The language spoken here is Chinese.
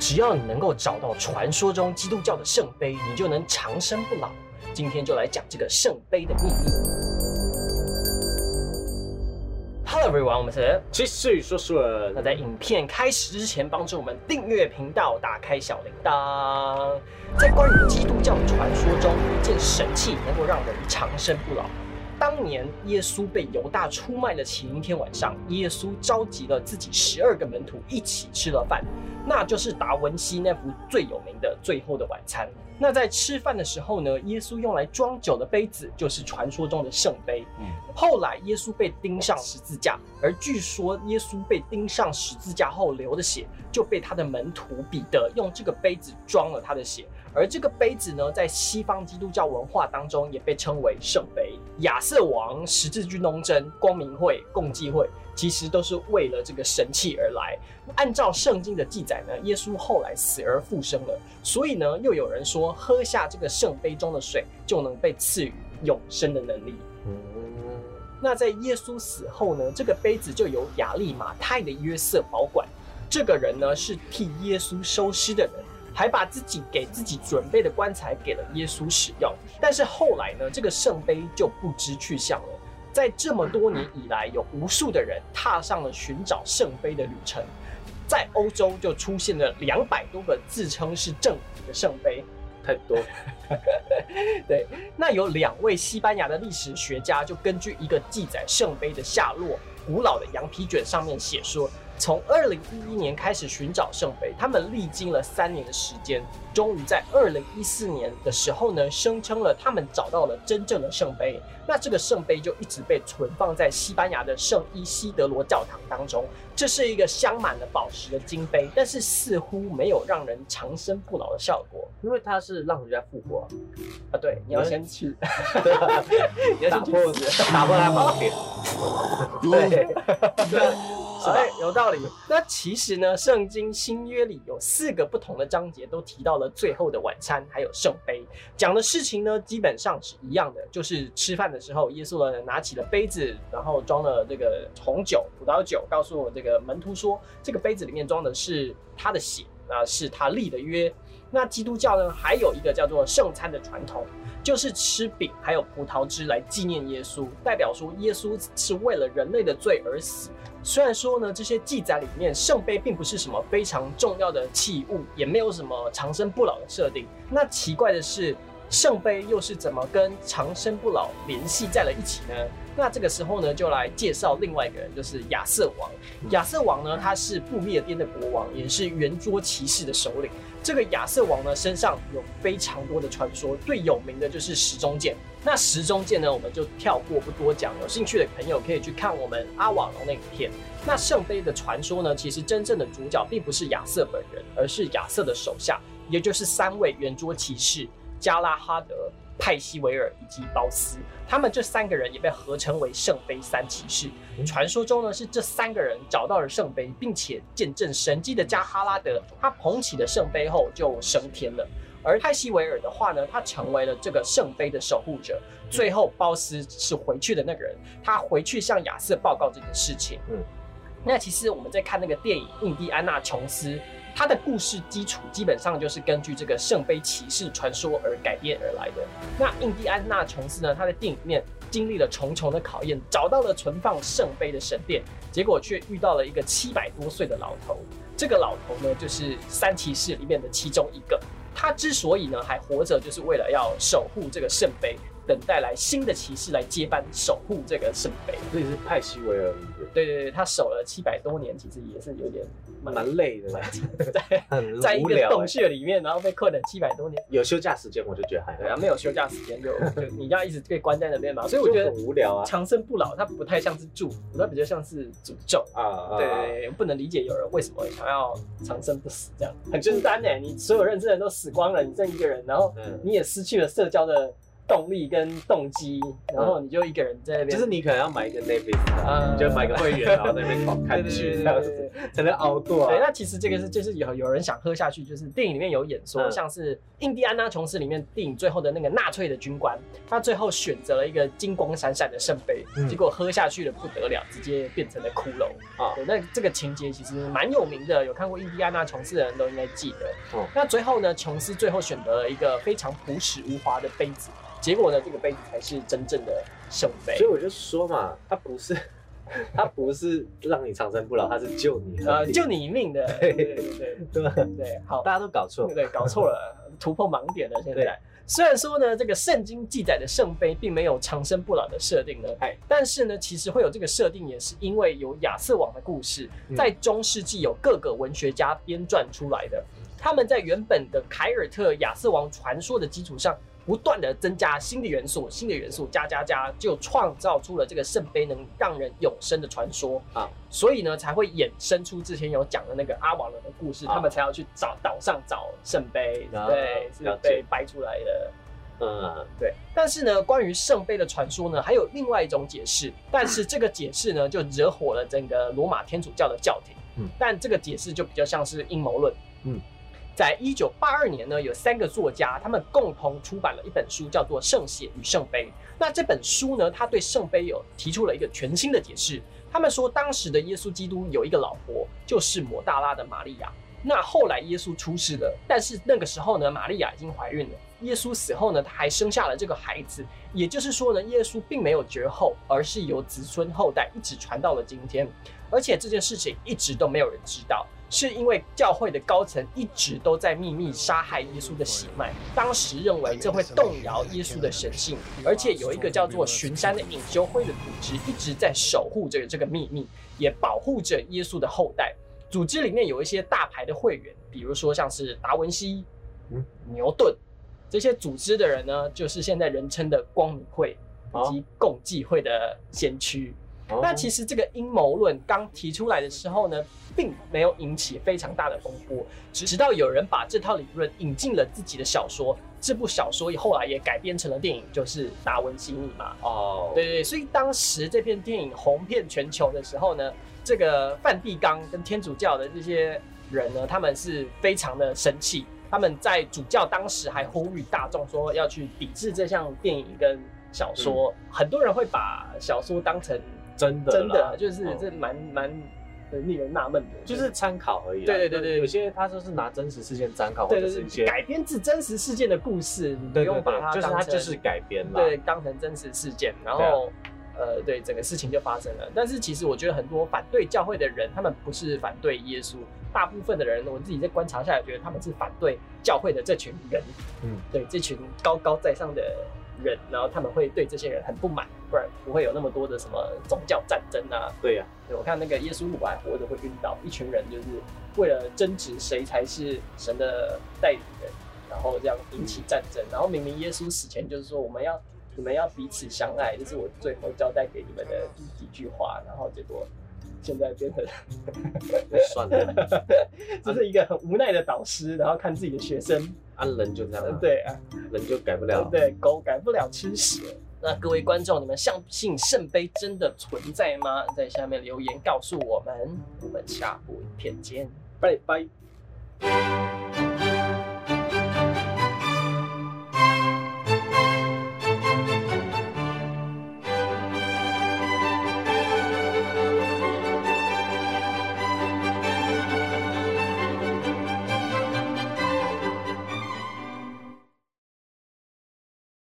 只要你能够找到传说中基督教的圣杯，你就能长生不老。今天就来讲这个圣杯的秘密。Hello everyone，我们是。继续说说，那在影片开始之前，帮助我们订阅频道，打开小铃铛。在关于基督教的传说中，有一件神器能够让人长生不老。当年耶稣被犹大出卖的前一天晚上，耶稣召集了自己十二个门徒一起吃了饭，那就是达文西那幅最有名的《最后的晚餐》。那在吃饭的时候呢，耶稣用来装酒的杯子就是传说中的圣杯。后来耶稣被钉上十字架，而据说耶稣被钉上十字架后流的血，就被他的门徒彼得用这个杯子装了他的血。而这个杯子呢，在西方基督教文化当中也被称为圣杯。亚瑟王、十字军东征、光明会、共济会，其实都是为了这个神器而来。按照圣经的记载呢，耶稣后来死而复生了，所以呢，又有人说喝下这个圣杯中的水，就能被赐予永生的能力。那在耶稣死后呢，这个杯子就由亚利马泰的约瑟保管。这个人呢，是替耶稣收尸的人。还把自己给自己准备的棺材给了耶稣使用，但是后来呢，这个圣杯就不知去向了。在这么多年以来，有无数的人踏上了寻找圣杯的旅程，在欧洲就出现了两百多个自称是政府的圣杯，太多。对，那有两位西班牙的历史学家就根据一个记载圣杯的下落古老的羊皮卷上面写说。从二零一一年开始寻找圣杯，他们历经了三年的时间，终于在二零一四年的时候呢，声称了他们找到了真正的圣杯。那这个圣杯就一直被存放在西班牙的圣伊西德罗教堂当中。这是一个镶满了宝石的金杯，但是似乎没有让人长生不老的效果，因为它是让人家复活啊。对，你要先去，你要先去打破它宝典。对，对。哎，有道理。那其实呢，圣经新约里有四个不同的章节，都提到了最后的晚餐，还有圣杯，讲的事情呢，基本上是一样的，就是吃饭的时候，耶稣呢拿起了杯子，然后装了这个红酒、葡萄酒，告诉我这个门徒说，这个杯子里面装的是他的血，那是他立的约。那基督教呢，还有一个叫做圣餐的传统，就是吃饼还有葡萄汁来纪念耶稣，代表说耶稣是为了人类的罪而死。虽然说呢，这些记载里面圣杯并不是什么非常重要的器物，也没有什么长生不老的设定。那奇怪的是，圣杯又是怎么跟长生不老联系在了一起呢？那这个时候呢，就来介绍另外一个人，就是亚瑟王。亚瑟王呢，他是不灭颠的国王，也是圆桌骑士的首领。这个亚瑟王呢，身上有非常多的传说，最有名的就是时钟剑。那时钟剑呢，我们就跳过不多讲。有兴趣的朋友可以去看我们阿瓦隆那影片。那圣杯的传说呢，其实真正的主角并不是亚瑟本人，而是亚瑟的手下，也就是三位圆桌骑士加拉哈德。派西维尔以及包斯，他们这三个人也被合称为圣杯三骑士。传说中呢，是这三个人找到了圣杯，并且见证神迹的加哈拉德，他捧起了圣杯后就升天了。而派西维尔的话呢，他成为了这个圣杯的守护者。最后，包斯是回去的那个人，他回去向亚瑟报告这件事情。嗯，那其实我们在看那个电影《印第安纳琼斯》。它的故事基础基本上就是根据这个圣杯骑士传说而改编而来的。那印第安纳琼斯呢？他在电影里面经历了重重的考验，找到了存放圣杯的神殿，结果却遇到了一个七百多岁的老头。这个老头呢，就是三骑士里面的其中一个。他之所以呢还活着，就是为了要守护这个圣杯。等待来新的骑士来接班守护这个圣杯，这也是派西维尔。对对对，他守了七百多年，其实也是有点蛮累的，在在一个洞穴里面，然后被困了七百多年。有休假时间，我就觉得还好对啊，没有休假时间就就你要一直被关在那边嘛，所以我觉得很无聊啊。长生不老，它不太像是祝福，它比较像是诅咒啊。对，不能理解有人为什么想要长生不死这样，很孤单呢。你所有认识的人都死光了，你剩一个人，然后你也失去了社交的。动力跟动机，然后你就一个人在那边，就是你可能要买一个 Netflix，就买个会员，然后在那边狂看剧这样子，才能熬过对，啊。那其实这个是就是有有人想喝下去，就是电影里面有演说，嗯像是印第安纳琼斯里面电影最后的那个纳粹的军官，他最后选择了一个金光闪闪的圣杯，嗯结果喝下去了不得了，直接变成了骷髅。啊对，那这个情节其实蛮有名的，有看过印第安纳琼斯的人都应该记得。哦那最后呢，琼斯最后选择了一个非常朴实无华的杯子，结果呢，这个杯子才是真正的圣杯所以。我就说嘛，它不是，它不是让你长生不老，它是救你而呃，救你一命的，对对对对吧？对，好，大家都搞错对。对，搞错了，突破盲点了。现在虽然说呢，这个圣经记载的圣杯并没有长生不老的设定呢哎，但是呢，其实会有这个设定，也是因为有亚瑟王的故事，嗯在中世纪有各个文学家编撰出来的。他们在原本的凯尔特亚瑟王传说的基础上，不断的增加新的元素，新的元素加加加，就创造出了这个圣杯能让人永生的传说啊。所以呢，才会衍生出之前有讲的那个阿瓦伦的故事，啊他们才要去找岛上找圣杯，啊对，是被掰出来的。嗯，对，但是呢，关于圣杯的传说呢，还有另外一种解释，但是这个解释呢，就惹火了整个罗马天主教的教廷。嗯但这个解释就比较像是阴谋论。嗯，在一九八二年呢，有三个作家，他们共同出版了一本书，叫做《圣血与圣杯》。那这本书呢，他对圣杯有提出了一个全新的解释。他们说，当时的耶稣基督有一个老婆，就是抹大拉的玛利亚。那后来耶稣出世了，但是那个时候呢，玛利亚已经怀孕了。耶稣死后呢，他还生下了这个孩子，也就是说呢，耶稣并没有绝后，而是由子孙后代一直传到了今天。而且这件事情一直都没有人知道，是因为教会的高层一直都在秘密杀害耶稣的血脉。当时认为这会动摇耶稣的神性，而且有一个叫做巡山的隐修会的组织一直在守护着这个秘密，也保护着耶稣的后代。组织里面有一些大牌的会员，比如说像是达文西、嗯牛顿这些组织的人呢，就是现在人称的光明会以及共济会的先驱。那其实实这个阴谋论刚提出来的时候呢，并没有引起非常大的风波，直直到有人把这套理论引进了自己的小说，这部小说后来也改编成了电影，就是《达文西密码》。哦，对对对，所以当时这片电影红遍全球的时候呢，这个梵蒂冈跟天主教的这些人呢，他们是非常的生气。他们在主教当时还呼吁大众说要去抵制这项电影跟小说，很多人会把小说当成真的真的，就是嗯这蛮蛮呃令人纳闷的，就是参考而已。对对对对。有些他说是拿真实事件参考，或者是一些改编自真实事件的故事，你不用把它，就是当成他就是改编了。对，当成真实事件，然后、呃，对整个事情就发生了。但是其实我觉得很多反对教会的人，他们不是反对耶稣，大部分的人，我自己在观察下来，觉得他们是反对教会的这群人，嗯，对这群高高在上的人，然后他们会对这些人很不满，不然不会有那么多的什么宗教战争啊。对呀，对我看那个耶稣还活着会晕倒，一群人就是为了争执谁才是神的代理人，然后这样引起战争。然后明明耶稣死前就是说我们要你们要彼此相爱，这是我最后交代给你们的几句话，然后结果现在变成 算了，这是一个很无奈的导师，然后看自己的学生，啊人就这样啊，对啊，人就改不了。对，狗改不了吃屎。那各位观众，你们相信圣杯真的存在吗？在下面留言告诉我们。我们下部影片见。拜拜。